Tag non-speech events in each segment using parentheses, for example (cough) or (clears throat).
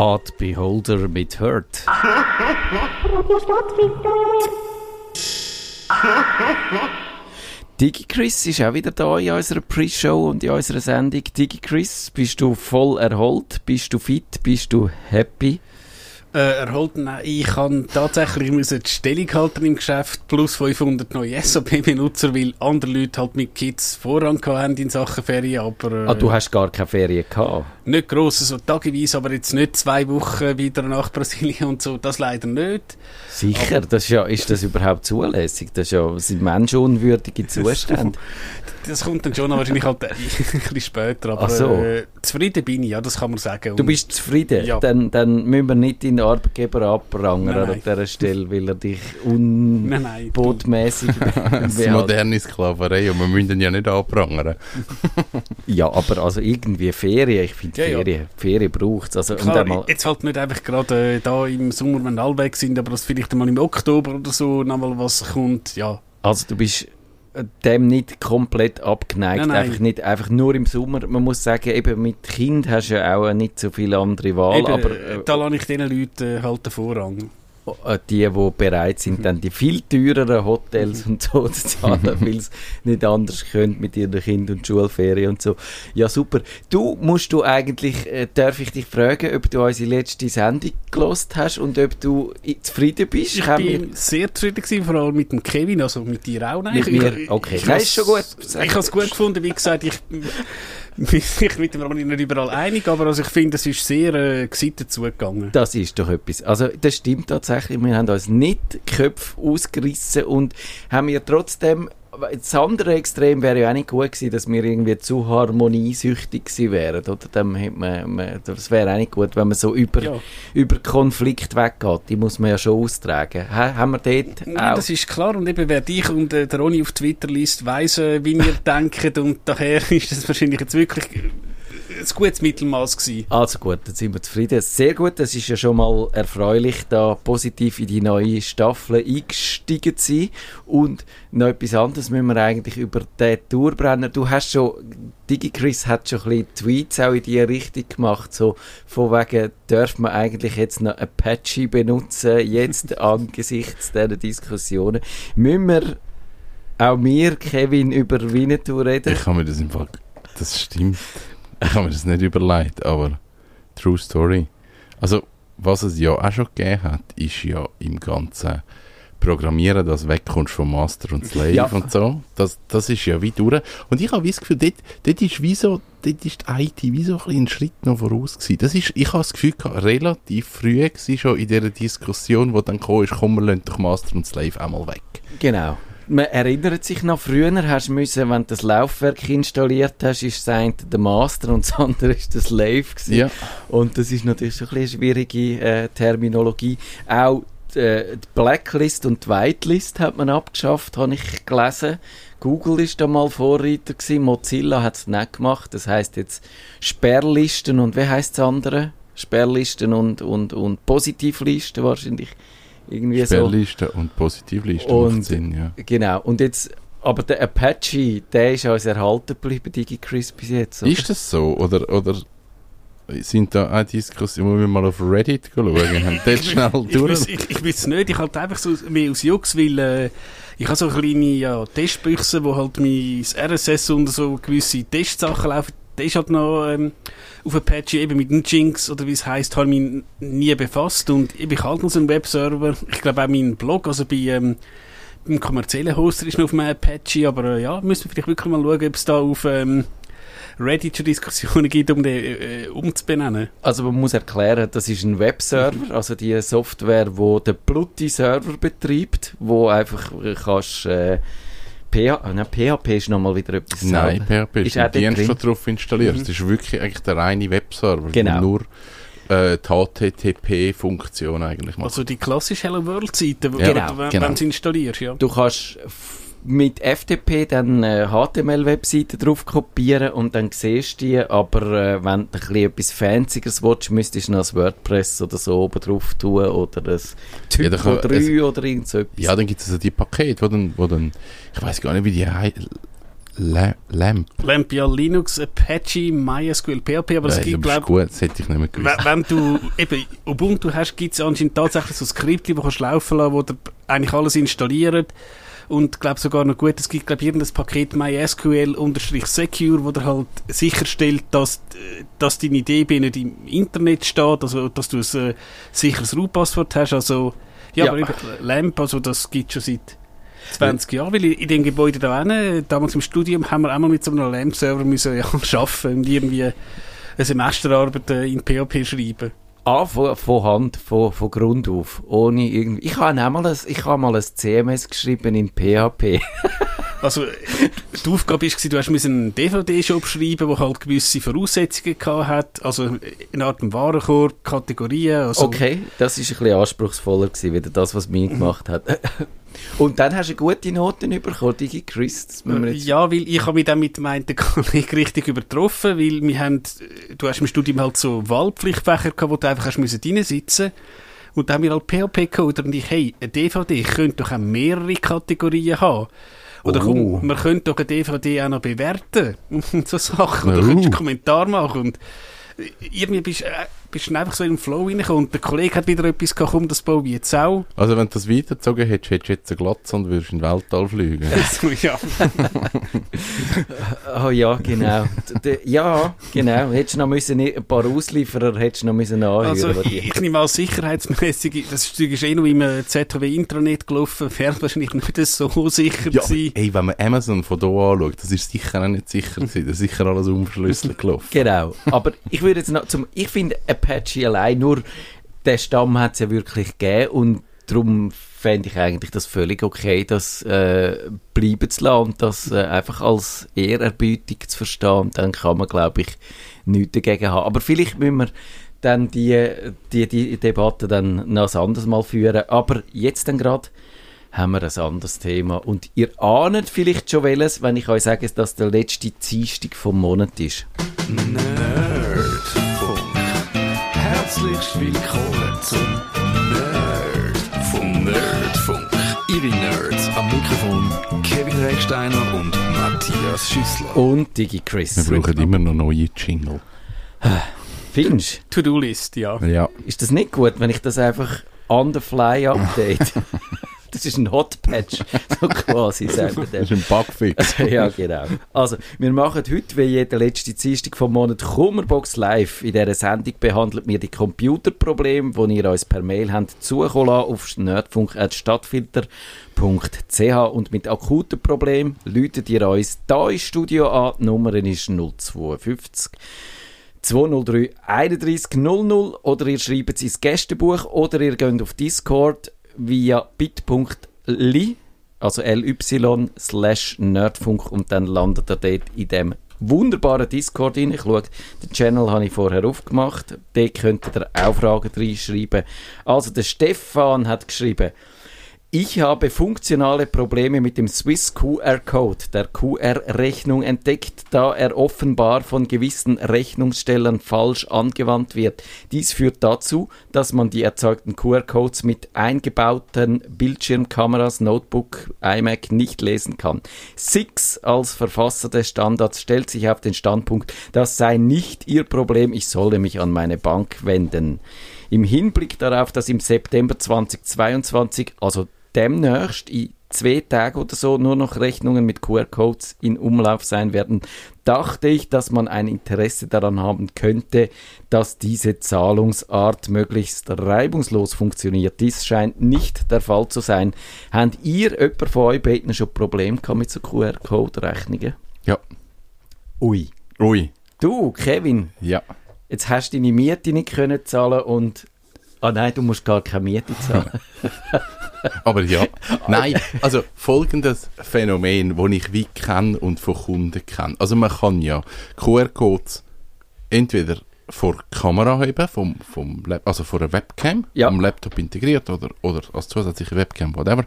Art Beholder mit Hurt. Digi Chris ist auch wieder da in unserer Pre-Show und in unserer Sendung. Digi Chris, bist du voll erholt? Bist du fit? Bist du happy? Äh, erhalten, nein, ich kann tatsächlich müssen die Stellung halten im Geschäft plus 500 neue SAP-Benutzer, weil andere Leute halt mit Kids Vorrang haben in Sachen Ferien, aber... Äh, ah, du hast gar keine Ferien gehabt? Nicht gross, so tageweise, aber jetzt nicht zwei Wochen wieder nach Brasilien und so, das leider nicht. Sicher, aber, das ist, ja, ist das überhaupt zulässig? Das, ist ja, das sind menschenunwürdige (laughs) Zustände. Das kommt dann schon wahrscheinlich halt ein bisschen später, aber so. äh, zufrieden bin ich, ja, das kann man sagen. Und du bist zufrieden? Ja. Dann, dann müssen wir nicht in Arbeitgeber abprangern an dieser Stelle, weil er dich unbotmäßig (laughs) Das ist moderne Sklaverei und wir müssen ihn ja nicht abprangern. (laughs) ja, aber also irgendwie Ferien, ich finde ja, Ferien, ja. Ferien braucht es. Also, Klar, jetzt halt nicht einfach gerade äh, da im Sommer, wenn alle weg sind, aber das vielleicht mal im Oktober oder so nochmal was kommt, ja. Also du bist dem nicht komplett abgeneigt. Nein, nein. Einfach, nicht, einfach nur im Sommer. Man muss sagen, eben mit Kind hast du ja auch nicht so viele andere Wahl. Eben, aber, äh, da lasse ich diesen Leuten halt den Vorrang. Äh, die, die bereit sind, dann die viel teureren Hotels und so zu zahlen, weil es nicht anders können mit ihren Kind und Schulferien und so. Ja, super. Du musst du eigentlich, äh, darf ich dich fragen, ob du unsere letzte Sendung gelost hast und ob du zufrieden bist? Ich Kann bin sehr zufrieden gewesen, vor allem mit dem Kevin, also mit dir auch. Nein, mit mir? Okay, ich, ich, ist schon gut. Ich habe es gut gefunden, wie gesagt, ich (laughs) bin sich mit dem nicht überall einig, aber also ich finde, es ist sehr äh, gesittet zugegangen. Das ist doch etwas. Also das stimmt tatsächlich. Wir haben uns nicht Köpfe ausgerissen und haben ja trotzdem das andere Extrem wäre ja auch nicht gut gewesen, dass wir irgendwie zu harmoniesüchtig gewesen wären. Oder? Dann man, man, das wäre auch nicht gut, wenn man so über, ja. über Konflikt weggeht. Die muss man ja schon austragen. Ha, haben wir dort Nein, das ist klar. Und eben, wer dich und äh, der Ronny auf Twitter liest, weiss, äh, wie wir (laughs) denken. Und daher (laughs) ist das wahrscheinlich jetzt wirklich ein gutes Mittelmaß gewesen. Also gut, dann sind wir zufrieden. Sehr gut, das ist ja schon mal erfreulich, da positiv in die neue Staffel eingestiegen zu sein. Und noch etwas anderes müssen wir eigentlich über den Tourbrenner. Du hast schon, DigiChris hat schon ein bisschen Tweets auch in die Richtung gemacht, so von wegen, darf man eigentlich jetzt noch Apache benutzen, jetzt (laughs) angesichts dieser Diskussionen. Müssen wir auch wir, Kevin, über Winnetou reden? Ich kann mir das im Fall, das stimmt. (laughs) Ich habe mir das nicht überlegt, aber True Story. Also, was es ja auch schon gegeben hat, ist ja im ganzen Programmieren, dass wegkommst vom Master und Slave ja. und so. Das, das ist ja wie durch. Und ich habe das Gefühl, dort, dort ist wie so, dort ist die IT wie so ein, Schritt noch voraus gewesen. Das ist, ich habe das Gefühl gehabt, relativ früh gewesen, schon in dieser Diskussion, wo dann kam, ist, komm, wir lassen doch Master und Slave einmal weg. Genau man erinnert sich noch, früher hast du müssen, wenn du das Laufwerk installiert hast, ist das eine der Master und das andere ist das Slave gewesen. Ja. Und das ist natürlich so ein eine schwierige äh, Terminologie. Auch die, äh, die Blacklist und die Whitelist hat man abgeschafft, habe ich gelesen. Google ist da mal Vorreiter gewesen, Mozilla hat es nicht gemacht. Das heißt jetzt Sperrlisten und wie heißt das andere? Sperrlisten und, und, und Positivlisten wahrscheinlich irgendwie Sperrliste so. und Positivliste und, Sinn, ja. Genau. Und jetzt, aber der Apache, der ist uns erhalten geblieben, DigiChris bis jetzt. Oder? Ist das so? Oder, oder sind da auch Diskussionen, wo wir mal auf Reddit schauen? (laughs) haben dort schnell durch? Ich, ich, ich weiß es nicht, ich halt einfach so mehr aus Jux, weil äh, ich habe so kleine ja, Testbüchse, wo halt mein RSS und so gewisse Testsachen laufen der ist halt noch ähm, auf Apache eben mit dem Jinx oder wie es heißt, habe ich mich nie befasst und ich bin halt noch so ein Webserver. Ich glaube auch mein Blog, also bei ähm, beim kommerziellen Hoster ist noch auf einem Apache, aber äh, ja, müssen wir vielleicht wirklich mal schauen, ob es da auf ähm, Reddit schon Diskussionen gibt, um den äh, umzubenennen. Also man muss erklären, das ist ein Webserver, also die Software, wo der Plutti-Server betreibt, wo einfach kannst äh, PH, nein, PHP ist nochmal wieder etwas Nein, PHP ist, ist ein Dienst, der drauf installiert. Mhm. Das ist wirklich eigentlich der reine Webserver, genau. nur äh, die HTTP-Funktion eigentlich macht. Also die klassische Hello World-Seite, ja, genau, wenn genau. du es installierst, ja. Du kannst mit FTP dann äh, HTML-Webseiten drauf kopieren und dann siehst du die, aber äh, wenn du ein etwas Fancyeres willst, müsstest du noch ein WordPress oder so oben drauf tun oder das Typo ja, kann, 3 es, oder irgend so etwas. Ja, dann gibt es also die Pakete, wo dann, wo dann ich weiß gar nicht, wie die heißen Lamp. Lamp, ja, Linux, Apache, MySQL, PHP, aber es gibt, glaube gut, das hätte ich nicht mehr gewusst. Wenn du eben Ubuntu hast, gibt es anscheinend tatsächlich so Skripte, die du laufen lassen wo du eigentlich alles installiert und glaube sogar noch gut, es gibt glaube irgendein Paket MySQL-Secure, wo der halt sicherstellt, dass, dass deine DB nicht im Internet steht, also dass du ein äh, sicheres Root-Passwort hast, also ja, ja. aber LAMP, also das gibt schon seit 20 Jahren, weil in dem Gebäude da hinten, damals im Studium, haben wir auch mal mit so einem LAMP-Server müssen ja, (laughs) arbeiten und irgendwie eine Semesterarbeit äh, in PHP schreiben. Ah, von, von Hand, von, von Grund auf. Ohne irgendwie. Ich habe mal ein, ich habe mal ein CMS geschrieben in PHP. (laughs) also, die Aufgabe war, du hast einen DVD-Shop schreiben, der halt gewisse Voraussetzungen hat. Also, eine Art Warenkorb, Kategorien. Also. Okay, das war ein bisschen anspruchsvoller gewesen, wieder das, was mir (laughs) gemacht hat. Und dann hast du gute Noten bekommen, Digi Chris. Ja, weil ich habe mich dann mit meinen Kollegen richtig übertroffen, weil wir haben, du hast im Studium halt so Wahlpflichtfächer gehabt, wo du einfach hast müssen reinsitzen und dann haben wir halt PHP gehabt und ich, hey, eine DVD könnte doch auch mehrere Kategorien haben. Oder oh. komm, man könnte doch eine DVD auch noch bewerten (laughs) und so Sachen. Oder oh. könntest einen Kommentar machen und irgendwie bist, äh, bist du einfach so in den Flow reingekommen und der Kollege hat wieder etwas gehabt, komm, das baue ich jetzt auch. Also wenn du das weitergezogen hättest, hättest du jetzt eine Glatze und würdest in den Weltall fliegen. (laughs) so, ja. (laughs) oh ja, genau. ja, genau. Hättest du noch müssen, ein paar Auslieferer hättest du noch müssen anhören. Also ich, ich nehme als sicherheitsmäßig, das Zeug ist eh noch im ZHW Intranet gelaufen, fährt wahrscheinlich nicht (laughs) so sicher ja, sein. Ey, wenn man Amazon von hier anschaut, das ist sicher auch nicht sicher gewesen. Das ist sicher alles unverschlüsselt gelaufen. Genau. Aber ich würde jetzt noch zum, ich finde, Apache allein, nur der Stamm hat es ja wirklich gegeben und darum fände ich eigentlich das völlig okay, das äh, bleiben zu lassen und das äh, einfach als Ehrerbietung zu verstehen. Dann kann man, glaube ich, nichts dagegen haben. Aber vielleicht müssen wir dann die, die, die Debatte dann noch ein anderes Mal führen. Aber jetzt dann gerade haben wir ein anderes Thema. Und ihr ahnt vielleicht schon welches, wenn ich euch sage, dass das der letzte Dienstag vom Monat ist. Nerdfunk. Herzlich willkommen zum Nerd vom Nerdfunk. Ihre Nerds am Mikrofon Kevin Recksteiner und Matthias Schüssler. Und Digi Chris. Wir brauchen immer noch neue Jingle. Findest du? To-Do-List, ja. ja. Ist das nicht gut, wenn ich das einfach on the fly update? (laughs) Das ist ein Hot Patch, (laughs) so quasi, wir Das ist ein Bugfix. (laughs) ja, genau. Also, wir machen heute, wie jede letzte Dienstag vom Monat, Kummerbox Live. In dieser Sendung behandeln wir die Computerprobleme, die ihr uns per Mail habt zukommen auf nerdfunk.stadtfilter.ch und mit akuten Problemen läutet ihr uns hier im Studio an. Die Nummer ist 052 203 31 00 oder ihr schreibt es ins Gästebuch oder ihr geht auf Discord via bit.ly, also ly slash nerdfunk und dann landet er dort in dem wunderbaren Discord rein. Ich schaue, den Channel habe ich vorher aufgemacht. Dort könnt ihr auch Fragen reinschreiben. Also der Stefan hat geschrieben, ich habe funktionale Probleme mit dem Swiss QR-Code der QR-Rechnung entdeckt, da er offenbar von gewissen Rechnungsstellern falsch angewandt wird. Dies führt dazu, dass man die erzeugten QR-Codes mit eingebauten Bildschirmkameras, Notebook, iMac nicht lesen kann. Six als Verfasser des Standards stellt sich auf den Standpunkt, das sei nicht ihr Problem, ich solle mich an meine Bank wenden. Im Hinblick darauf, dass im September 2022, also demnächst in zwei Tagen oder so nur noch Rechnungen mit QR-Codes in Umlauf sein werden, dachte ich, dass man ein Interesse daran haben könnte, dass diese Zahlungsart möglichst reibungslos funktioniert. Dies scheint nicht der Fall zu sein. Habt ihr jemand von euch beiden schon Probleme mit so QR-Code-Rechnungen? Ja. Ui. Ui. Du, Kevin. Ja. Jetzt hast du deine Miete nicht können zahlen und Ah nein, du musst gar keine Miete zahlen. (laughs) (laughs) Aber ja, nein, also folgendes Phänomen, das ich wie kenne und von Kunden kenne. Also man kann ja QR-Codes entweder vor der Kamera haben, vom, vom also vor einer Webcam, ja. am Laptop integriert oder, oder als zusätzliche Webcam, whatever.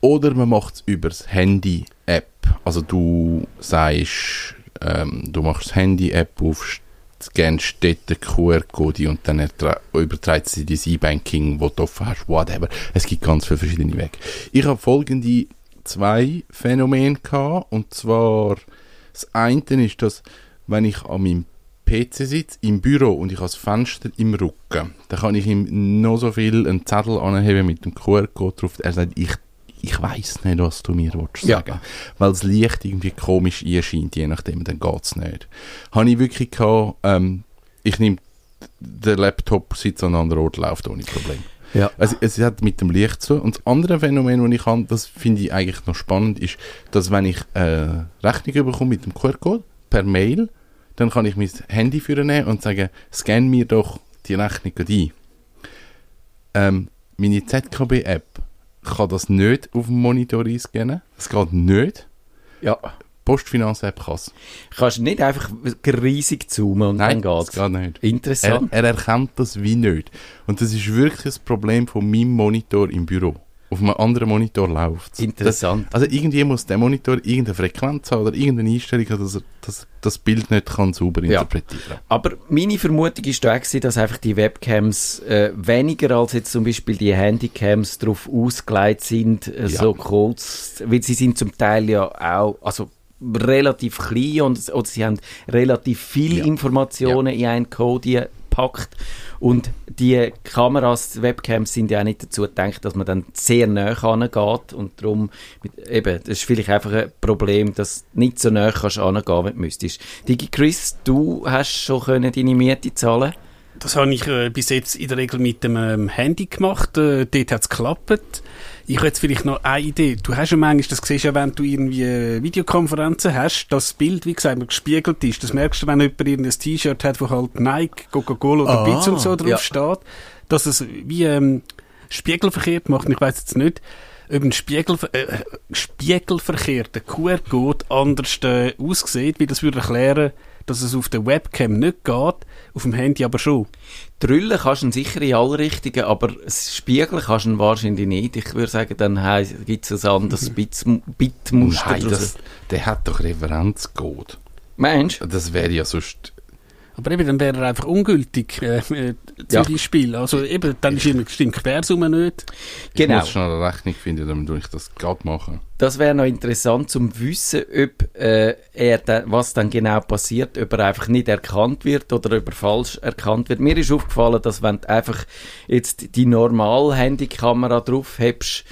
Oder man macht es über das Handy-App. Also du sagst, ähm, du machst das Handy-App auf, scannst den QR-Code und dann überträgt sie dein E-Banking, wo du offen hast, whatever. Es gibt ganz viele verschiedene Wege. Ich habe folgende zwei Phänomene gehabt. Und zwar, das eine ist, dass, wenn ich an meinem PC sitze, im Büro und ich habe das Fenster im Rücken, dann kann ich ihm noch so viel einen Zettel anheben mit dem QR-Code drauf. Er sagt, ich, ich weiß nicht, was du mir willst Ja. sagen. Weil das Licht irgendwie komisch einscheint, je nachdem, dann geht es nicht. Habe ich wirklich gehabt, ähm, ich nehme den Laptop, sitze an einem anderen Ort, läuft ohne Problem. Ja. Also es hat mit dem Licht zu. Und das andere Phänomen, das ich habe, das finde ich eigentlich noch spannend, ist, dass wenn ich äh, Rechnung bekomme mit dem QR-Code per Mail, dann kann ich mein Handy nehmen und sagen, scan mir doch die Rechnung ein. Ähm, meine ZKB-App kann das nicht auf dem Monitor einscannen. Das geht nicht. Ja. Postfinanz-App kann es. Kannst du nicht einfach riesig zoomen und Nein, dann das geht's. geht nicht. Er, Interessant. er erkennt das wie nicht. Und das ist wirklich das Problem von meinem Monitor im Büro. Auf einem anderen Monitor läuft es. Interessant. Also irgendwie muss der Monitor irgendeine Frequenz haben oder irgendeine Einstellung haben, dass er das, das Bild nicht kann sauber Ja. interpretieren Aber meine Vermutung ist da gewesen, dass einfach die Webcams äh, weniger als jetzt zum Beispiel die Handycams darauf ausgelegt sind, äh, Ja. so kurz, weil sie sind zum Teil ja auch, also relativ klein und oder sie haben relativ viele Ja. Informationen in einen Code gepackt und die Kameras, Webcams sind ja auch nicht dazu gedacht, dass man dann sehr nah geht und darum, mit, eben, das ist vielleicht einfach ein Problem, dass du nicht so nah kannst wenn du müsstest. Digi Chris, du hast schon können deine Miete zahlen Das habe ich äh, bis jetzt in der Regel mit dem ähm, Handy gemacht. Äh, dort hat es geklappt. Ich habe jetzt vielleicht noch eine Idee. Du hast ja manchmal, das siehst du ja, wenn du irgendwie Videokonferenzen hast, dass das Bild, wie gesagt, gespiegelt ist. Das merkst du, wenn jemand irgendein T-Shirt hat, wo halt Nike, Coca-Cola oder Ah, Pizza und so drauf ja. steht, dass es wie ähm, spiegelverkehrt macht. Ich weiß jetzt nicht, ob ein Spiegel, äh, spiegelverkehrter QR-Code anders äh, aussieht, wie das würde erklären, dass es auf der Webcam nicht geht, auf dem Handy aber schon. Drüllen kannst du ihn sicher in alle Richtungen, aber Spiegeln kannst du ihn wahrscheinlich nicht. Ich würde sagen, dann gibt es ein anderes Bit- Bitmuster. Nein, das, der hat doch Referenzcode. Meinst du? Das wäre ja sonst... Aber eben, dann wäre er einfach ungültig, äh, äh, Ja. zum Beispiel. Also eben, dann ist immer stimmt die Quersumme nicht. Ich Genau. muss schnell eine Rechnung finden, damit ich das gerade machen. Das wäre noch interessant zum wissen, ob äh, er dann, was dann genau passiert, ob er einfach nicht erkannt wird oder ob er falsch erkannt wird. Mir ist aufgefallen, dass wenn du einfach jetzt die normale Handykamera drauf hebst,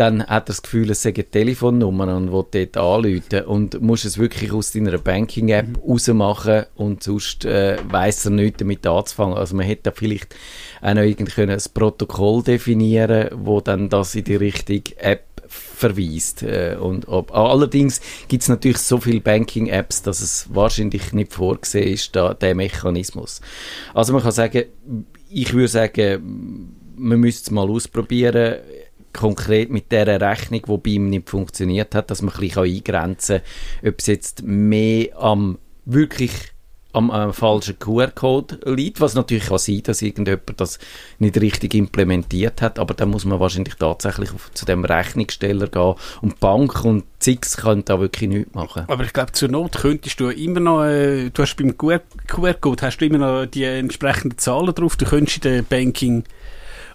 dann hat er das Gefühl, es sei eine Telefonnummer und will dort anrufen und musst es wirklich aus deiner Banking-App rausmachen und sonst äh, weiss er nichts damit anzufangen. Also man hätte da vielleicht auch noch irgendwie können ein Protokoll definieren wo dann das in die richtige App verweist. Äh, und ob, allerdings gibt es natürlich so viele Banking-Apps, dass es wahrscheinlich nicht vorgesehen ist, da, der Mechanismus. Also man kann sagen, ich würde sagen, man müsste es mal ausprobieren, konkret mit der Rechnung, die bei ihm nicht funktioniert hat, dass man ein bisschen eingrenzen kann, ob es jetzt mehr am wirklich am äh, falschen QR-Code liegt, was natürlich kann sein, dass irgendjemand das nicht richtig implementiert hat, aber dann muss man wahrscheinlich tatsächlich auf, zu dem Rechnungssteller gehen und Bank und Zix können da wirklich nichts machen. Aber ich glaube, zur Not könntest du immer noch, äh, du hast beim QR- QR-Code hast du immer noch die entsprechenden Zahlen drauf, du könntest in der Banking,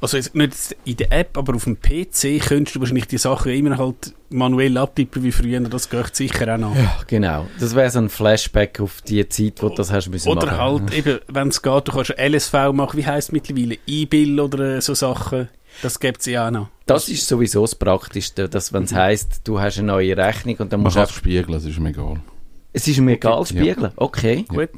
also jetzt nicht in der App, aber auf dem PC könntest du wahrscheinlich die Sachen immer halt manuell abtippen wie früher, das geht sicher auch noch. Ja, genau. Das wäre so ein Flashback auf die Zeit, wo du das hast müssen Oder machen. halt eben, wenn es geht, du kannst LSV machen, wie heisst es mittlerweile, E-Bill oder äh, so Sachen, das gibt es ja auch noch. Das ist sowieso das Praktischste, dass wenn es heisst, du hast eine neue Rechnung und dann Man musst du kann es spiegeln, das ist mir egal. es ist mir egal, spiegeln. Okay. Gut.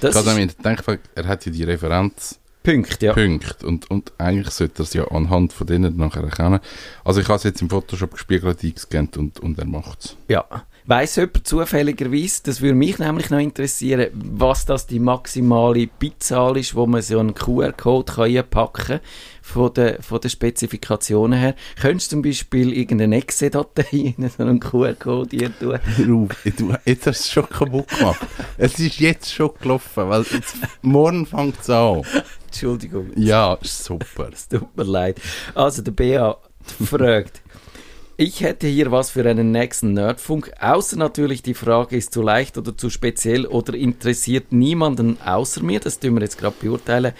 Das ich denke, er hat ja die Referenzpunkte Punkt, ja. und, und eigentlich sollte er es ja anhand von denen nachher erkennen. Also ich habe es jetzt im Photoshop gespiegelt eingescannt und, und er macht es. Ja. Weiss jemand zufälligerweise, das würde mich nämlich noch interessieren, was das die maximale Bitzahl ist, wo man so einen QR-Code einpacken kann, von den, von den Spezifikationen her. Könntest du zum Beispiel irgendeine Exe-Datei (laughs) in so einen QR-Code hier tun? Du, jetzt hast du es schon kaputt gemacht. es ist jetzt schon gelaufen, weil jetzt, morgen fängt es an. Entschuldigung. Ja, super. Es tut mir leid. Also, der BA fragt, Ich hätte hier was für einen nächsten Nerdfunk, außer natürlich die Frage, ist zu leicht oder zu speziell oder interessiert niemanden außer mir, das tun wir jetzt gerade beurteilen.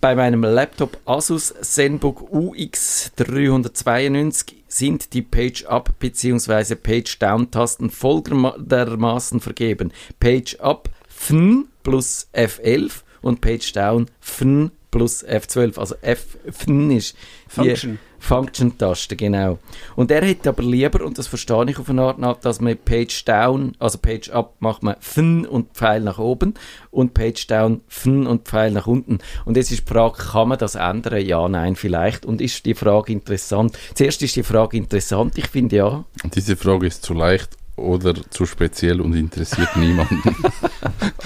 Bei meinem Laptop Asus ZenBook UX 392 sind die Page-Up bzw. Page-Down-Tasten folgendermaßen vergeben. Page-Up FN plus F11 und Page-Down FN plus F12. Also F FN ist Function. Function-Taste, genau. Und er hätte aber lieber, und das verstehe ich auf eine Art nach, dass man Page Down, also Page Up macht man Fn und Pfeil nach oben und Page Down Fn und Pfeil nach unten. Und jetzt ist die Frage, kann man das ändern? Ja, nein, vielleicht. Und ist die Frage interessant? Zuerst ist die Frage interessant, ich finde ja. Diese Frage ist zu leicht oder zu speziell und interessiert niemanden. (laughs)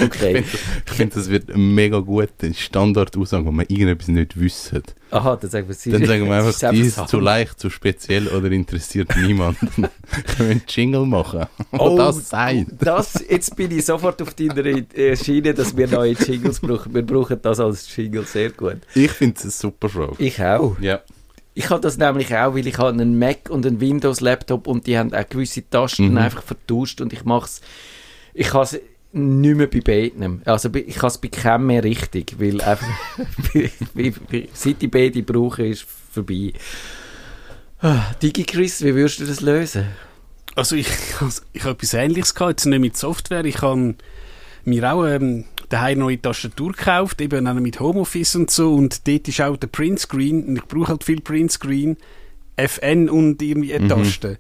Okay. Ich finde, das wird mega gut, eine Standardaussage, wo man irgendetwas nicht wissen. Aha, dann sagen wir, sie Dann sagen wir (laughs) einfach, ist die ist zu leicht, zu speziell oder interessiert niemanden. (laughs) Können wir einen Jingle machen, Oh, das sagt. Das, jetzt bin ich sofort auf deiner Schiene, dass wir neue Jingles brauchen. Wir brauchen das als Jingle sehr gut. Ich finde es eine super Frage. Ich auch. Ja. Ich habe das nämlich auch, weil ich habe einen Mac und einen Windows-Laptop und die haben auch gewisse Tasten Mhm. einfach vertauscht und ich mache es, ich habe es nicht mehr bei beiden. Also ich habe es bei keinem mehr richtig, weil einfach, (laughs) seit ich beide brauche, ist vorbei. Ah, DigiChris, wie würdest du das lösen? Also ich, also (laughs) ich habe etwas Ähnliches gehabt, jetzt nicht mit Software. Ich habe mir auch ähm, daheim neue Tastatur gekauft, eben auch mit Homeoffice und so. Und dort ist auch der Printscreen. Und ich brauche halt viel Printscreen, FN und irgendwie eine Mhm. Taste.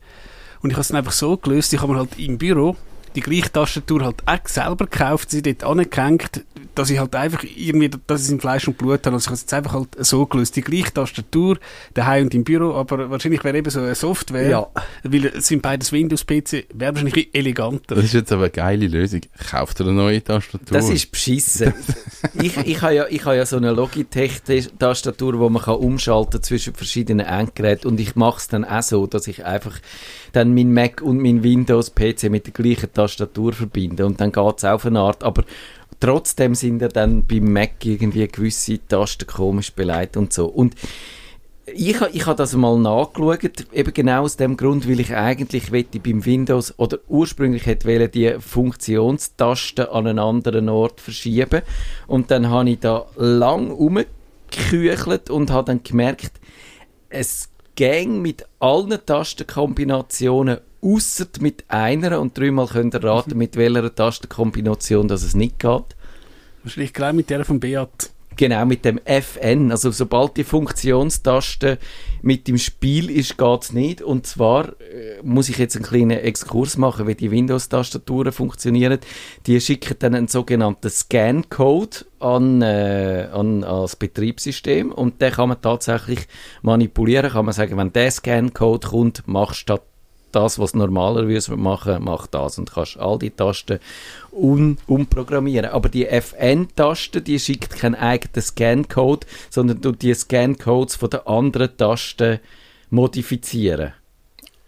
Und ich habe es dann einfach so gelöst, ich habe mir halt im Büro die gleiche Tastatur halt auch selber gekauft, sie dort angehängt, dass ich halt einfach irgendwie, dass ich es in Fleisch und Blut habe. Also ich habe es jetzt einfach halt so gelöst. Die gleiche Tastatur, daheim und im Büro, aber wahrscheinlich wäre eben so eine Software, Ja. weil es sind beides Windows-PC, wäre wahrscheinlich eleganter. Das ist jetzt aber eine geile Lösung. Kauft ihr eine neue Tastatur? Das ist beschissen. (laughs) ich, ich habe ja, ich habe ja so eine Logitech-Tastatur, wo man kann umschalten zwischen verschiedenen Endgeräten und ich mache es dann auch so, dass ich einfach dann mein Mac und mein Windows-PC mit der gleichen Tastatur verbinde und dann geht es auf eine Art, aber trotzdem sind ja dann beim Mac irgendwie gewisse Tasten komisch beleidigt und so. Und ich, ich habe das mal nachgeschaut, eben genau aus dem Grund, weil ich eigentlich wette beim Windows oder ursprünglich hätte die Funktionstasten an einen anderen Ort verschieben und dann habe ich da lang umgeküchelt und habe dann gemerkt, es ging mit allen Tastenkombinationen ausser mit einer und dreimal könnt ihr raten, mit welcher Tastenkombination das es nicht geht. Wahrscheinlich gleich mit der von Beat. Genau, mit dem FN. Also sobald die Funktionstaste mit dem Spiel ist, geht's nicht. Und zwar äh, muss ich jetzt einen kleinen Exkurs machen, wie die Windows-Tastaturen funktionieren. Die schicken dann einen sogenannten Scan-Code an, äh, an, ans Betriebssystem und den kann man tatsächlich manipulieren. Kann man sagen, wenn der Scan-Code kommt, machst du statt das, was normalerweise machen, mach das und kannst all die Tasten un umprogrammieren. Aber die FN-Taste, die schickt keinen eigenen Scan-Code, sondern du die Scan-Codes von den anderen Tasten modifizieren.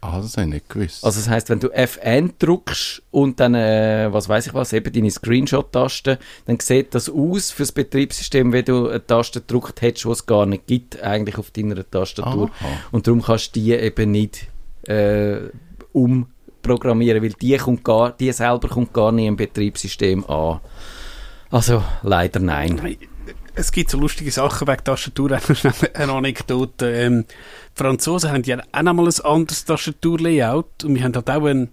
Ah, das habe ich nicht gewusst. Also das heißt, wenn du FN drückst und dann, äh, was weiß ich was, eben deine Screenshot-Taste, dann sieht das aus fürs Betriebssystem, wenn du eine Taste gedrückt hättest, die es gar nicht gibt, eigentlich auf deiner Tastatur. Aha. Und darum kannst du die eben nicht äh, umprogrammieren, weil die, kommt gar, die selber kommt gar nicht im Betriebssystem an. Also leider nein. Es gibt so lustige Sachen wegen Tastatur. (laughs) Eine Anekdote. Ähm, die Franzosen haben ja auch noch mal ein anderes Tastaturlayout. Und wir haben halt auch einen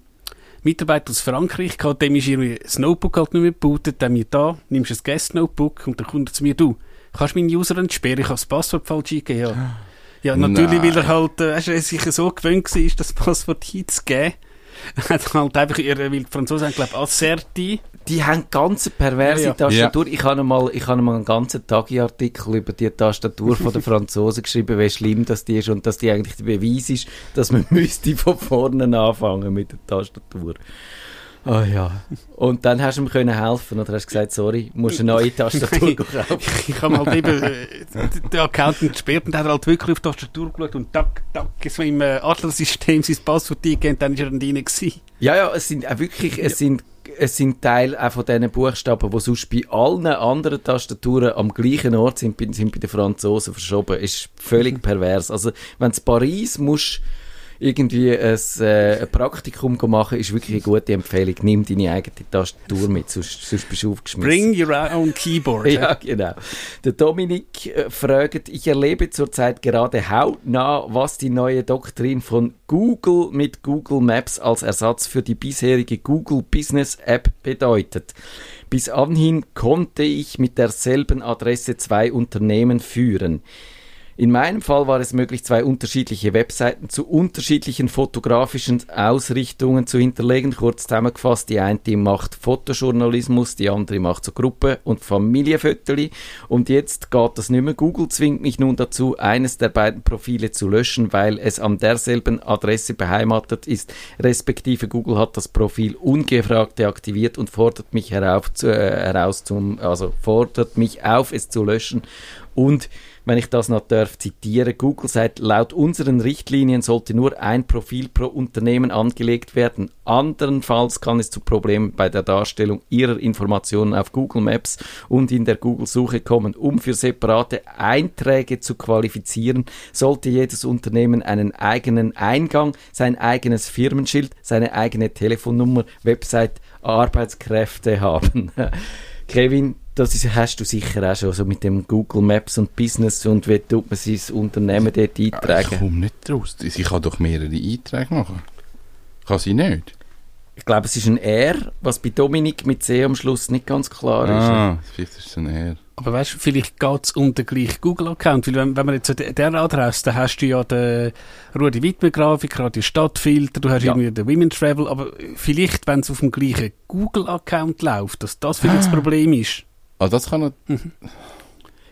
Mitarbeiter aus Frankreich gehabt, dem ist das Notebook halt nicht mehr gebootet. Dann mir da, nimmst ein Guest-Notebook und dann kommt er zu mir, du, kannst meinen User entsperren? Ich habe das Passwort falsch eingegeben. Ja, ja natürlich, weil er halt äh, weisst du, er sich so gewöhnt war, das Passwort hinzugeben. (laughs) Er hat halt einfach, weil die Franzosen haben, glaube ich, Asserti. Die haben ganz perverse Ja, ja. Tastatur. Ich habe mal, ich habe mal einen ganzen Tageartikel über die Tastatur von den (laughs) Franzosen geschrieben, wie schlimm das die ist und dass die eigentlich der Beweis ist, dass man (laughs) müsste von vorne anfangen mit der Tastatur. Oh ja. Und dann hast du ihm können helfen oder hast gesagt, sorry, musst eine neue Tastatur (laughs) kaufen. Ich habe halt eben äh, den Accountant gesperrt und hat halt wirklich auf die Tastatur geschaut und tack, tack, so im äh, Adler-System sein Passwort eingegeben, dann ist er dann drin gewesen. Ja, ja, es sind auch wirklich, es sind, es sind Teile auch von diesen Buchstaben, die sonst bei allen anderen Tastaturen am gleichen Ort sind, sind bei den Franzosen verschoben. Ist völlig pervers. Also, wenn du Paris musst, irgendwie ein, äh, Praktikum machen, ist wirklich eine gute Empfehlung. Nimm deine eigene Tastatur mit, sonst, sonst bist du aufgeschmissen. Bring your own keyboard. ja, genau. Der Dominik äh, fragt, ich erlebe zurzeit gerade hautnah, was die neue Doktrin von Google mit Google Maps als Ersatz für die bisherige Google Business App bedeutet. Bis anhin konnte ich mit derselben Adresse zwei Unternehmen führen. In meinem Fall war es möglich, zwei unterschiedliche Webseiten zu unterschiedlichen fotografischen Ausrichtungen zu hinterlegen. Kurz zusammengefasst, die eine die macht Fotojournalismus, die andere macht so Gruppe- und Familienfotos. Und jetzt geht das nicht mehr. Google zwingt mich nun dazu, eines der beiden Profile zu löschen, weil es an derselben Adresse beheimatet ist. Respektive Google hat das Profil ungefragt deaktiviert und fordert mich herauf zu, äh, heraus zum, also fordert mich auf, es zu löschen. Und wenn ich das noch darf zitieren, Google sagt, laut unseren Richtlinien sollte nur ein Profil pro Unternehmen angelegt werden. Andernfalls kann es zu Problemen bei der Darstellung Ihrer Informationen auf Google Maps und in der Google-Suche kommen. Um für separate Einträge zu qualifizieren, sollte jedes Unternehmen einen eigenen Eingang, sein eigenes Firmenschild, seine eigene Telefonnummer, Website, Arbeitskräfte haben. (laughs) Kevin, das ist, hast du sicher auch schon so mit dem Google Maps und Business und wie tut man sein Unternehmen dort eintragen? Ich komme nicht raus. Ich kann doch mehrere Einträge machen. Kann sie nicht? Ich glaube, es ist ein R, was bei Dominik mit C am Schluss nicht ganz klar ist. Ah, vielleicht ist es ein R. Aber weißt du, vielleicht geht es den gleichen Google-Account, weil wenn, wenn man jetzt der Adresse, dann hast du ja den Rudi Wittmer-Grafik, Radio Stadtfilter, du hast ja. irgendwie den Women Travel, aber vielleicht, wenn es auf dem gleichen Google-Account läuft, dass das vielleicht das ah. Problem ist. Ah, das kann er... Mhm.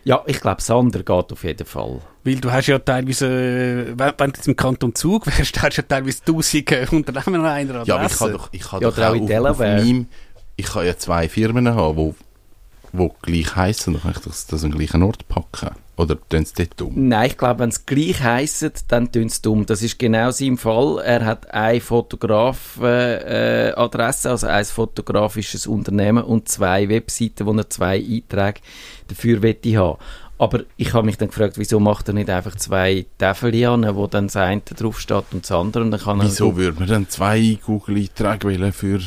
Ja, ich glaube, Sander geht auf jeden Fall. Weil du hast ja teilweise, wenn, wenn du jetzt im Kanton Zug wärst, hast du ja teilweise tausende Unternehmen an einer Adresse. Ja, aber ich kann doch, ich kann ja, doch auch, auch auf, auf meinem, ich kann ja zwei Firmen haben, wo die gleich heißen, dann kann ich das, das an den gleichen Ort packen. Oder tun sie dort dumm? Nein, ich glaube, wenn sie gleich heissen, dann tun sie dumm. Das ist genau sein Fall. Er hat eine Fotograf-Adresse, äh, also ein fotografisches Unternehmen und zwei Webseiten, wo er zwei Einträge dafür wette haben. Aber ich habe mich dann gefragt, wieso macht er nicht einfach zwei Tafel an, wo dann das eine draufsteht und das andere? Und dann kann wieso würde man dann zwei Google-Einträge wählen für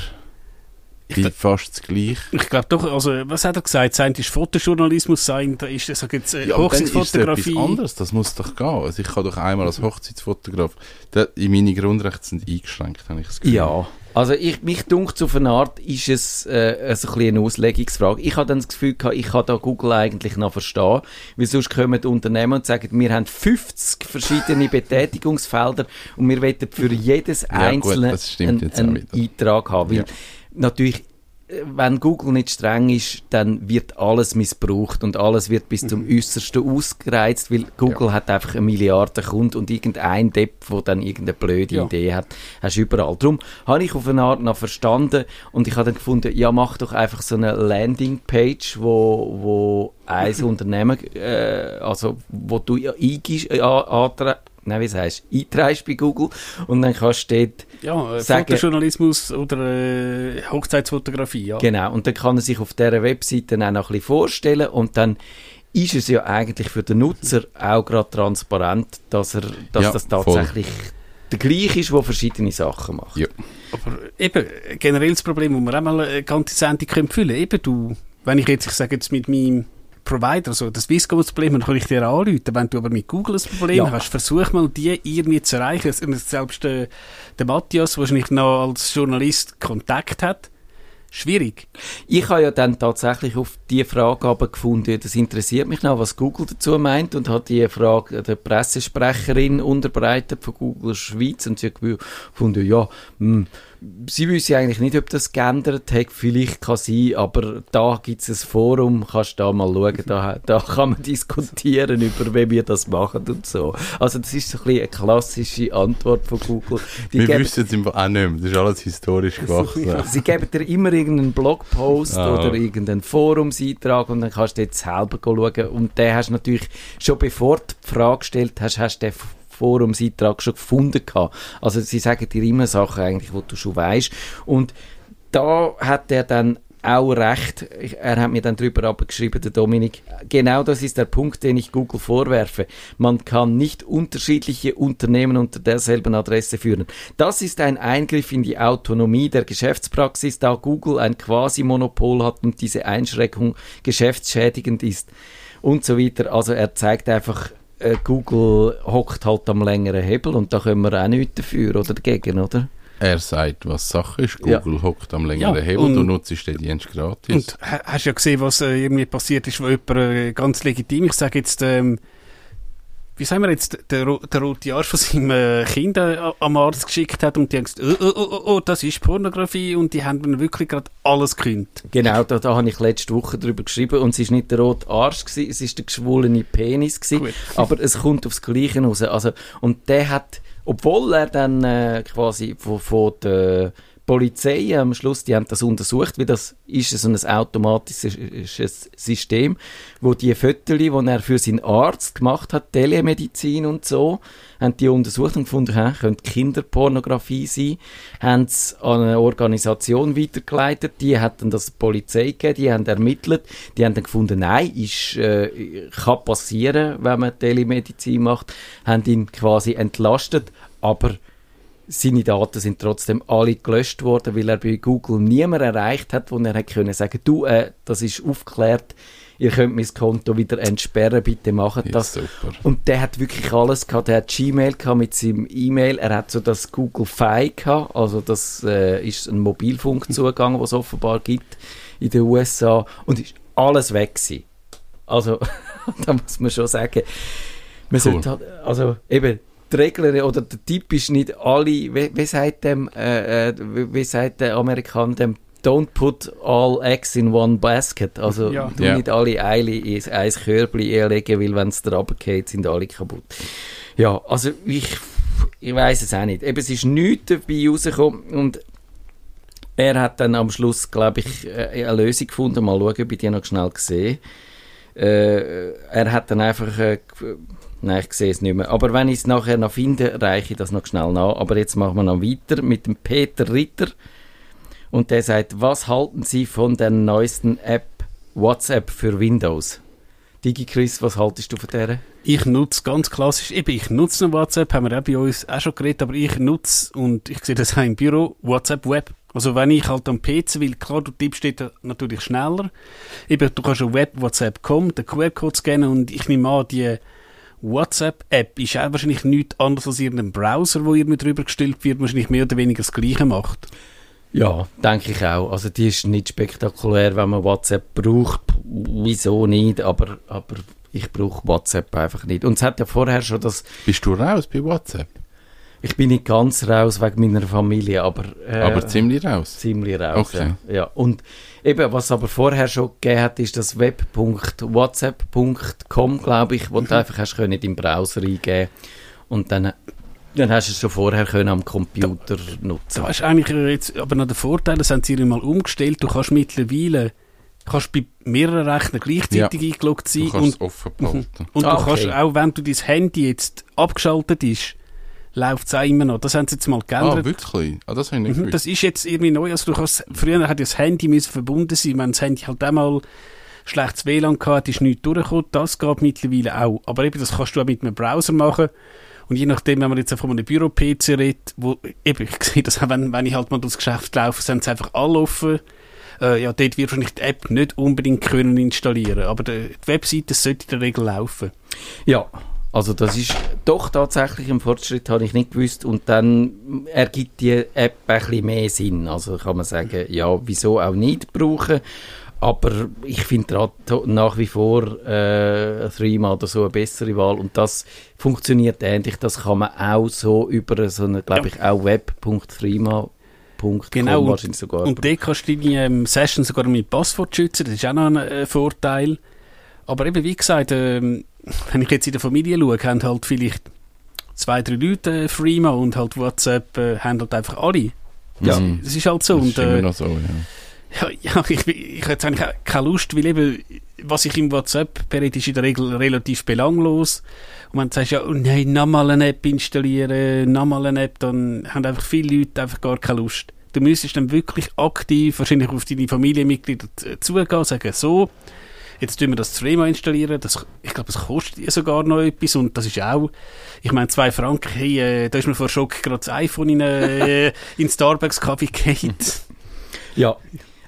ich fast das Gleiche. Ich glaube doch, also, was hat er gesagt? Sein ist Fotojournalismus, sein da ist das jetzt äh, ja, Hochzeitsfotografie. Ist etwas anderes, das muss doch gehen. Also ich kann doch einmal als Hochzeitsfotograf, da, in meine Grundrechte sind eingeschränkt, habe ich das Gefühl. Ja. Also ich, mich dunkt auf eine Art ist es äh, also ein eine Auslegungsfrage. Ich habe dann das Gefühl gehabt, ich kann da Google eigentlich noch verstehen, weil sonst kommen die Unternehmen und sagen, wir haben 50 verschiedene Betätigungsfelder und wir wollen für jedes ja, einzelne gut, einen, einen Eintrag haben. Weil ja natürlich, äh, wenn Google nicht streng ist, dann wird alles missbraucht und alles wird bis zum mhm. Äußersten ausgereizt, weil Google ja. hat einfach eine Milliarde Kunden und irgendein Depp, der dann irgendeine blöde ja. Idee hat, hast du überall. Darum habe ich auf eine Art noch verstanden und ich habe dann gefunden, ja, mach doch einfach so eine Landingpage, wo, wo ein (clears throat) Unternehmen, äh, also wo du eingibst, äh, nein, wie heißt einträgst bei Google und dann kannst du dort ja, äh, sagen, Fotojournalismus oder äh, Hochzeitsfotografie, ja. Genau, und dann kann er sich auf dieser Webseite auch noch ein bisschen vorstellen und dann ist es ja eigentlich für den Nutzer auch gerade transparent, dass, er, dass ja, das tatsächlich voll. der gleiche ist, der verschiedene Sachen macht. Ja. Aber eben, generell das Problem, wo wir auch mal eine ganze Sendung füllen können, eben du, wenn ich jetzt, ich sage jetzt mit meinem Provider, also das Swisscom-Problem, dann kann ich dir anrufen. Wenn du aber mit Google ein Problem ja. hast, versuch mal, die irgendwie zu erreichen. Selbst der, der Matthias, der wahrscheinlich noch als Journalist Kontakt hat, schwierig. Ich habe ja dann tatsächlich auf die Frage aber gefunden, das interessiert mich noch, was Google dazu meint und hat die Frage der Pressesprecherin unterbreitet von Google Schweiz und sie hat gefunden, ja, mh, hm, sie wissen eigentlich nicht, ob das geändert hat. Vielleicht kann sein, aber da gibt es ein Forum, kannst du da mal schauen, da, da kann man (laughs) diskutieren über, wie wir das machen und so. Also das ist so ein bisschen eine klassische Antwort von Google. Die wir wissen es auch nicht mehr, das ist alles historisch gewachsen. sie geben dir immer irgendeinen Blogpost ah. oder irgendeinen Forumseintrag und dann kannst du jetzt selber schauen und den hast du natürlich schon bevor du die Frage gestellt hast, hast du den Forumseintrag schon gefunden gehabt. Also sie sagen dir immer Sachen eigentlich, die du schon weißt. Und da hat er dann auch recht. Er hat mir dann drüber abgeschrieben, der Dominik. Genau das ist der Punkt, den ich Google vorwerfe. Man kann nicht unterschiedliche Unternehmen unter derselben Adresse führen. Das ist ein Eingriff in die Autonomie der Geschäftspraxis, da Google ein Quasi-Monopol hat und diese Einschränkung geschäftsschädigend ist und so weiter. Also er zeigt einfach, äh, Google hockt halt am längeren Hebel und da können wir auch nichts dafür oder dagegen, oder? Er sagt, was Sache ist. Google ja. hockt am längeren ja, Hebel, du nutzt den Dienst gratis. Und hast ja gesehen, was äh, irgendwie passiert ist, wo jemand äh, ganz legitim, ich sage jetzt, ähm, wie sagen wir jetzt, der, der rote Arsch von seinem äh, Kind äh, am Arzt geschickt hat und die haben gesagt, oh, oh, oh, oh, das ist Pornografie und die haben dann wirklich gerade alles gekündigt. Genau, da, da habe ich letzte Woche drüber geschrieben und es war nicht der rote Arsch, gewesen, es war der geschwollene Penis, gewesen, aber es kommt aufs Gleiche raus. Also, und der hat obwohl er dann äh, quasi von, von der Polizei am Schluss, die haben das untersucht, wie das ist so ein automatisches System, wo die Fotos, die er für seinen Arzt gemacht hat, Telemedizin und so, haben die untersucht und gefunden, hä, könnte Kinderpornografie sein, haben es an eine Organisation weitergeleitet, die hat dann das Polizei gegeben, die haben ermittelt, die haben dann gefunden, nein, ist, äh, kann passieren, wenn man Telemedizin macht, haben ihn quasi entlastet, aber seine Daten sind trotzdem alle gelöscht worden, weil er bei Google niemand erreicht hat, wo er hätte können sagen, du, äh, das ist aufgeklärt, ihr könnt mein Konto wieder entsperren, bitte macht das. Ja, und der hat wirklich alles gehabt, der hat Gmail gehabt mit seinem E-Mail, er hat so das Google Fi gehabt, also das äh, ist ein Mobilfunkzugang, was es offenbar gibt in den USA und ist alles weg gewesen. Also, (laughs) da muss man schon sagen, man cool. sollte halt, also eben, die Regel oder der Tipp ist nicht alle, wie, wie sagt dem, äh, äh wie sagt der Amerikaner dem, don't put all eggs in one basket. Also ja. du ja. nicht alle Eile in ein Körbchen legen, weil wenn es da runtergeht, sind alle kaputt. Ja, also ich, ich weiß es auch nicht. Eben, es ist nichts dabei rausgekommen und er hat dann am Schluss, glaube ich, äh, eine Lösung gefunden. Mal schauen, ob ich die noch schnell gesehen äh, Er hat dann einfach... Äh, Nein, ich sehe es nicht mehr. Aber wenn ich es nachher noch finde, reiche ich das noch schnell nach. Aber jetzt machen wir noch weiter mit dem Peter Ritter. Und der sagt, was halten Sie von der neuesten App WhatsApp für Windows? DigiChris, was haltest du von der? Ich nutze ganz klassisch, eben, ich nutze WhatsApp, haben wir auch bei uns auch schon geredet, aber ich nutze, und ich sehe das auch im Büro, WhatsApp Web. Also wenn ich halt am PC will, klar, du tippst dort natürlich schneller. Eben, du kannst auf Web WhatsApp kommen, den QR-Code scannen und ich nehme an, die WhatsApp-App ist auch wahrscheinlich nichts anderes als irgendein Browser, wo ihr mit drüber gestellt wird, wahrscheinlich mehr oder weniger das Gleiche macht. Ja, denke ich auch. Also die ist nicht spektakulär, wenn man WhatsApp braucht. Wieso nicht? Aber, aber ich brauche WhatsApp einfach nicht. Und es hat ja vorher schon das... Bist du raus bei WhatsApp? Ich bin nicht ganz raus wegen meiner Familie, aber... Äh, aber ziemlich raus? Ziemlich raus, okay. ja. ja. Und eben, was aber vorher schon gegeben hat, ist das web.whatsapp.com, glaube ich, wo mhm. du einfach hast können in den Browser eingeben und dann dann hast du es schon vorher können am Computer da, nutzen. Da ist eigentlich jetzt aber noch der Vorteil, das haben sie mal umgestellt, du kannst mittlerweile kannst bei mehreren Rechnern gleichzeitig ja. eingeloggt sein. Du kannst und, offen behalten. Und ah, du kannst auch, wenn du dein Handy jetzt abgeschaltet ist, läuft es auch immer noch. Das haben sie jetzt mal geändert. Ah, wirklich? Ah, das habe ich nicht mhm, Das ist jetzt irgendwie neu. Also du kannst, früher hat das Handy müssen verbunden sein. Wenn das Handy halt einmal schlechtes WLAN gehabt ist nicht durchgekommen. Das geht mittlerweile auch. Aber eben, das kannst du auch mit einem Browser machen. Und je nachdem, wenn man jetzt von einem Büro-PC redet, wo, eben, ich (laughs) sehe das auch, wenn, wenn ich halt mal durchs Geschäft laufe, sind sie einfach alle offen. Äh, ja, dort wird wahrscheinlich die App nicht unbedingt können installieren, aber die Webseite sollte in der Regel laufen. Ja, also das ist doch tatsächlich ein Fortschritt, habe ich nicht gewusst. Und dann ergibt die App ein bisschen mehr Sinn. Also kann man sagen, ja, wieso auch nicht brauchen. Aber ich finde nach wie vor äh, Threema oder so eine bessere Wahl. Und das funktioniert ähnlich. Das kann man auch so über so eine, glaube ich, auch web.threema Genau, und, sogar. und dort kannst du deine ähm, Session sogar mit Passwort schützen, das ist auch noch ein äh, Vorteil. Aber eben, wie gesagt, ähm, wenn ich jetzt in der Familie schaue, haben halt vielleicht zwei, drei Leute äh, Freema und halt WhatsApp äh, haben halt einfach alle. Ja. Das, das ist halt so. Das ist und, äh, noch so, ja. Ja, (laughs) ja ich, ich habe jetzt eigentlich keine Lust, weil eben, was ich im WhatsApp berät, ist in der Regel relativ belanglos. Und wenn du sagst, ja, oh nein, nochmal eine App installieren, nochmal eine App, dann haben einfach viele Leute einfach gar keine Lust. Du müsstest dann wirklich aktiv wahrscheinlich auf deine Familienmitglieder zugehen, sagen, so, jetzt tun wir das Thema installieren, das, ich glaube, das kostet sogar noch etwas und das ist auch, ich meine, zwei Franken, hey, äh, da ist mir vor Schock gerade das iPhone in, äh, in Starbucks-Kaffee geht. Ja,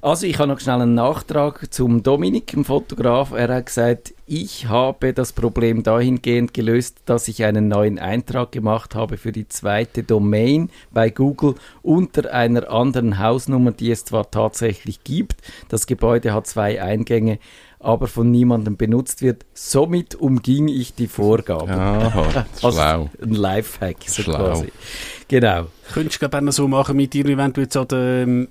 also ich habe noch schnell einen Nachtrag zum Dominik, dem Fotograf. Er hat gesagt, ich habe das Problem dahingehend gelöst, dass ich einen neuen Eintrag gemacht habe für die zweite Domain bei Google unter einer anderen Hausnummer, die es zwar tatsächlich gibt. Das Gebäude hat zwei Eingänge, aber von niemandem benutzt wird. Somit umging ich die Vorgaben. Ja, (laughs) also schlau. ein Lifehack so Schlau. quasi. Genau. Könntest du noch so machen mit dir, wenn du jetzt an der ähm,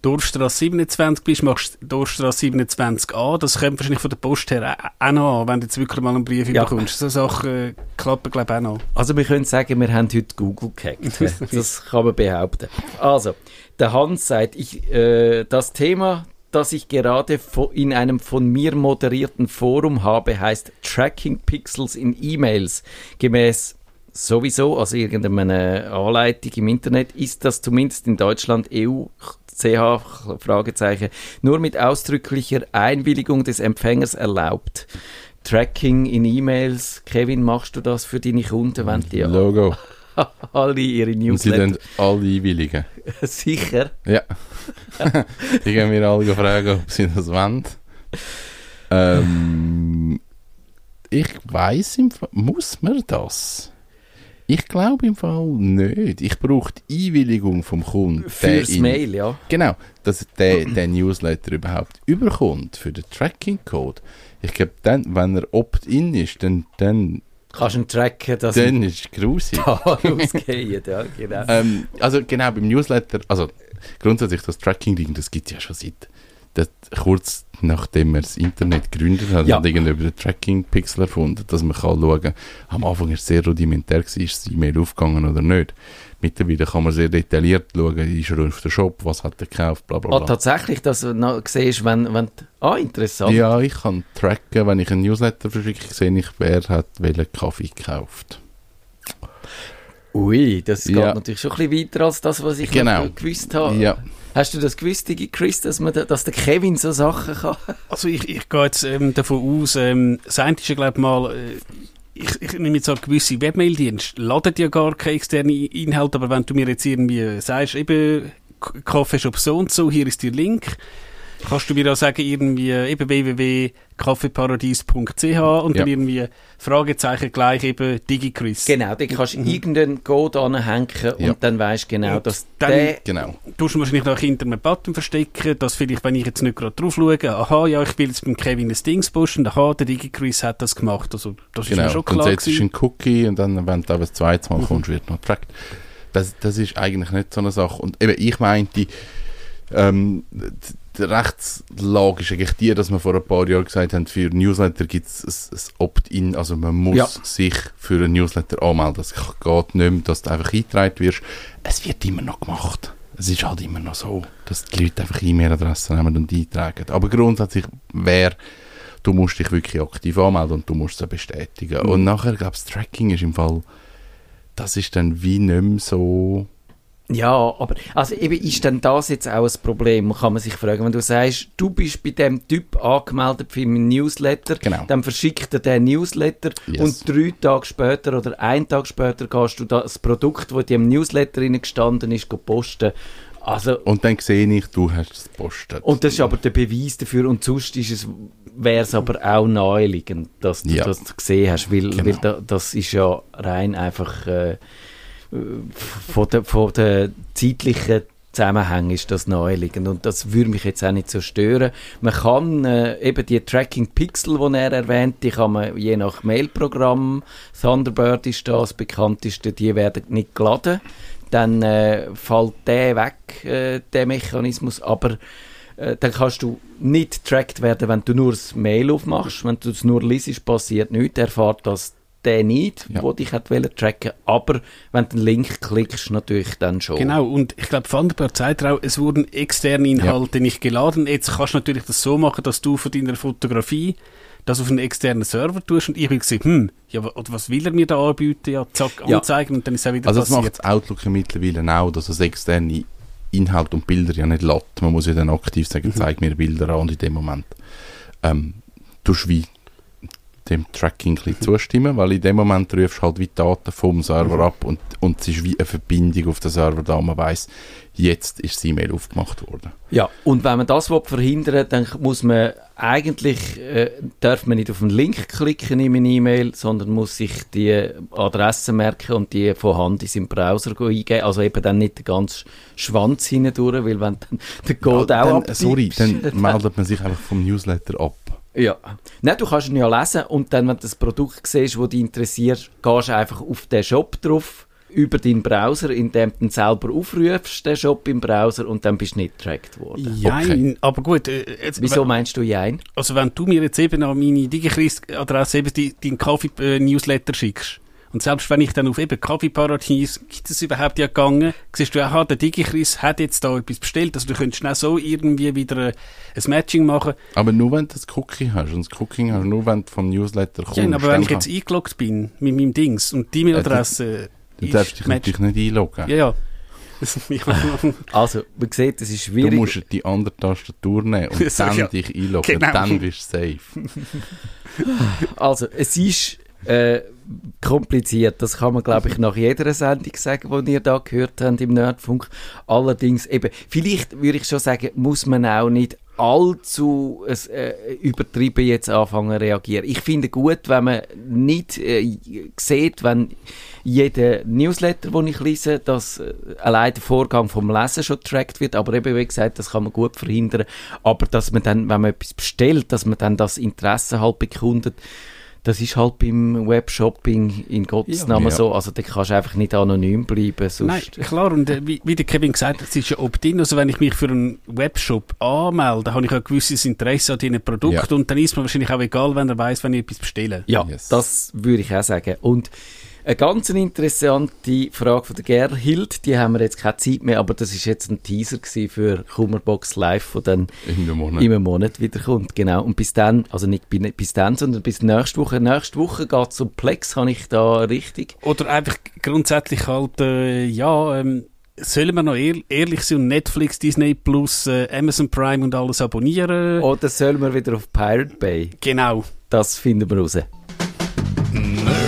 Dorfstrasse 27 bist, machst du Dorfstrasse 27a, das kommt wahrscheinlich von der Post her auch- auch noch an, wenn du jetzt wirklich mal einen Brief Ja. bekommst. So Sachen äh, klappen glaube ich auch noch. Also wir können sagen, wir haben heute Google gehackt. (laughs) Das kann man behaupten. Also, der Hans sagt, ich, äh, das Thema, das ich gerade in einem von mir moderierten Forum habe, heißt Tracking Pixels in E-Mails. Gemäß sowieso, also irgendeine Anleitung im Internet, ist das zumindest in Deutschland EU CH Fragezeichen nur mit ausdrücklicher Einwilligung des Empfängers erlaubt. Tracking in E-Mails, Kevin, machst du das für deine Kunden, wenn die Logo. (laughs) alle ihre Und sie Newsletter dann alle einwilligen. (laughs) sicher? Ja. (laughs) Die gehen mir alle fragen, ob sie das wollen. Ähm, ich weiß im Fall, muss man das? Ich glaube im Fall nicht. Ich brauche die Einwilligung vom Kunden. Fürs in- Mail, ja. Genau, dass der, der Newsletter überhaupt überkommt für den Tracking-Code. Ich glaube, dann, wenn er opt-in ist, dann, dann, Kannst du tracken, dass dann ist es grusig. da rausgehen, ja, genau. ähm, also genau, beim Newsletter, also grundsätzlich das Tracking-Ding, das gibt es ja schon seit, das, kurz nachdem er das Internet gegründet hat, Ja. hat irgendjemand den Tracking-Pixel erfunden, dass man kann schauen kann, am Anfang ist es sehr rudimentär, gewesen, ist das E-Mail aufgegangen oder nicht. Mittlerweile kann man sehr detailliert schauen, ist er auf der Shop, was hat er gekauft, bla bla Ah, bla. tatsächlich, dass du noch siehst, wenn, wenn ah, interessant. Ja, ich kann tracken, wenn ich einen Newsletter verschicke, sehe ich, wer hat welchen Kaffee gekauft. Ui, das geht Ja. natürlich schon ein bisschen weiter als das, was ich Genau. gewusst habe. Ja, Hast du das gewusst, Digi Chris, dass, man da, dass der Kevin so Sachen kann? (laughs) Also ich, ich gehe jetzt ähm, davon aus, ähm, das eine ist ja glaube ich mal, äh, ich, ich nehme jetzt an, gewisse Webmail-Dienste laden ja gar keine externen Inhalte, aber wenn du mir jetzt irgendwie äh, sagst, eben Kaffeeshop so und so, hier ist der Link, kannst du mir auch sagen, irgendwie eben www.kaffeeparadies.ch und Ja. dann irgendwie Fragezeichen gleich eben DigiChris. Genau, dann kannst du irgendeinen Code anhängen Ja. und dann weißt du genau, Und dass dann- der... genau. Du musst wahrscheinlich noch hinter einem Button verstecken, dass vielleicht, wenn ich jetzt nicht gerade drauf schaue, aha, ja, ich will jetzt beim Kevin ein Dings pushen, aha, der DigiChris hat das gemacht. Also, das ist mir Genau, schon dann klar setzt du gewesen. einen Cookie und dann, wenn du aber das zweite Mhm. Mal kommst, wird noch getrackt. Das, das ist eigentlich nicht so eine Sache. Und eben, ich meinte, ähm, Rechtslage ist eigentlich die, dass wir vor ein paar Jahren gesagt haben, für Newsletter gibt es ein, ein Opt-in, also man muss Ja. sich für einen Newsletter anmelden. Es geht nicht mehr, dass du einfach eingetragen wirst. Es wird immer noch gemacht. Es ist halt immer noch so, dass die Leute einfach E-Mail-Adressen nehmen und eintragen. Aber grundsätzlich wäre du musst dich wirklich aktiv anmelden und du musst es bestätigen. Mhm. Und nachher, glaube ich, das Tracking ist im Fall, das ist dann wie nicht mehr so... Ja, aber also eben ist denn das jetzt auch ein Problem, kann man sich fragen. Wenn du sagst, du bist bei dem Typ angemeldet für meinen Newsletter, Genau. dann verschickt er den Newsletter Yes. und drei Tage später oder einen Tag später gehst du das Produkt, das in dem Newsletter gestanden ist, posten. Also, Und dann sehe ich, du hast es gepostet. und das ist aber der Beweis dafür und sonst ist es, wäre es aber auch naheliegend, dass du Ja. das gesehen hast, weil, Genau. weil da, das ist ja rein einfach äh, von der, von der zeitlichen Zusammenhang ist das naheliegend und das würde mich jetzt auch nicht so stören. Man kann äh, eben die Tracking Pixel, die er erwähnt, die kann man je nach Mailprogramm, Thunderbird ist das bekannteste, die werden nicht geladen, dann äh, fällt der weg, äh, der Mechanismus, aber äh, dann kannst du nicht getrackt werden, wenn du nur das Mail aufmachst. Wenn du es nur liest, passiert nichts. Er erfährt das der nicht, Ja. wo dich hat wollen tracken. Aber wenn du den Link klickst, natürlich dann schon. Genau, und ich glaube, Thunderbird sagt auch, es wurden externe Inhalte nicht geladen. Jetzt kannst du natürlich das so machen, dass du von deiner Fotografie das auf einen externen Server tust und ich will sehen, hm, ja, oder was will er mir da anbieten? Ja, zack, Ja. anzeigen und dann ist es auch wieder also das passiert. macht das Outlook ja mittlerweile auch, dass es externe Inhalt und Bilder ja nicht lässt. Man muss ja dann aktiv sagen, Mhm. zeig mir Bilder an und in dem Moment ähm, tust du wie dem Tracking ein zustimmen, weil in dem Moment rufst du halt wie die Daten vom Server Mhm. ab und, und es ist wie eine Verbindung auf den Server da, man weiß jetzt ist das E-Mail aufgemacht worden. Ja, und wenn man das will verhindern dann muss man eigentlich, äh, darf man nicht auf den Link klicken in eine E-Mail, sondern muss sich die Adresse merken und die von Hand in seinen Browser eingeben. Also eben dann nicht den ganzen Schwanz hindurch, weil wenn dann der Code Ja, auch dann, abtippst, Sorry, dann (laughs) meldet man sich einfach vom Newsletter ab. Ja. Nein, du kannst ihn ja lesen und dann, wenn du das Produkt siehst, das dich interessiert, gehst du einfach auf den Shop drauf, über deinen Browser, indem du ihn selber aufrufst, den Shop im Browser, und dann bist du nicht getrackt worden. Jein, aber gut. Äh, jetzt, Wieso meinst du Jein? Also wenn du mir jetzt eben an meine DigiChris-Adresse eben deinen Kaffee-Newsletter schickst, und selbst wenn ich dann auf eben Kaffeeparadies, gibt es überhaupt ja gegangen, siehst du, aha, der DigiChris hat jetzt da etwas bestellt, also du könntest schnell so irgendwie wieder äh, ein Matching machen. Aber nur wenn du das Cookie hast. Und das Cookie hast du nur, wenn du vom Newsletter kommst. Ja, aber wenn ich jetzt eingeloggt bin mit meinem Dings und die E-Mail-Adresse Du darfst dich natürlich nicht einloggen. Ja, ja. (laughs) (laughs) Also, man sieht, es ist Du schwierig. musst die andere Tastatur nehmen und (laughs) So, dann ja. dich einloggen. Genau. Dann bist du safe. Also, es ist äh, kompliziert. Das kann man, glaube ich, nach jeder Sendung sagen, die ihr da gehört habt im Nerdfunk. Allerdings, eben, vielleicht würde ich schon sagen, muss man auch nicht allzu äh, übertrieben jetzt anfangen zu reagieren. Ich finde gut, wenn man nicht äh, sieht, wenn jeder Newsletter, den ich lese, dass äh, allein der Vorgang vom Lesen schon getrackt wird, aber eben, wie gesagt, das kann man gut verhindern. Aber dass man dann, wenn man etwas bestellt, dass man dann das Interesse halt bekundet, das ist halt beim Webshopping in Gottes Ja. Namen Ja. so. Also da kannst du einfach nicht anonym bleiben. Sonst, Nein, klar, und äh, wie, wie der Kevin gesagt hat, es ist ja Opt-in, also wenn ich mich für einen Webshop anmelde, habe ich ein gewisses Interesse an diesen Produkten Ja. und dann ist mir wahrscheinlich auch egal, wenn er weiß, wenn ich etwas bestelle. Ja, Yes. das würde ich auch sagen. Und eine ganz interessante Frage von der Gerhild, die haben wir jetzt keine Zeit mehr, aber das ist jetzt ein Teaser für Kummerbox Live, der dann In einem Monat. im Monat wiederkommt. Genau. Und bis dann, also nicht bi- bis dann, sondern bis nächste Woche. Nächste Woche geht es um Plex, habe ich da richtig? Oder einfach grundsätzlich halt, äh, ja, ähm, sollen wir noch ehr ehrlich sein und Netflix, Disney Plus, äh, Amazon Prime und alles abonnieren? Oder sollen wir wieder auf Pirate Bay? Genau. Das finden wir raus. Nerdfunk.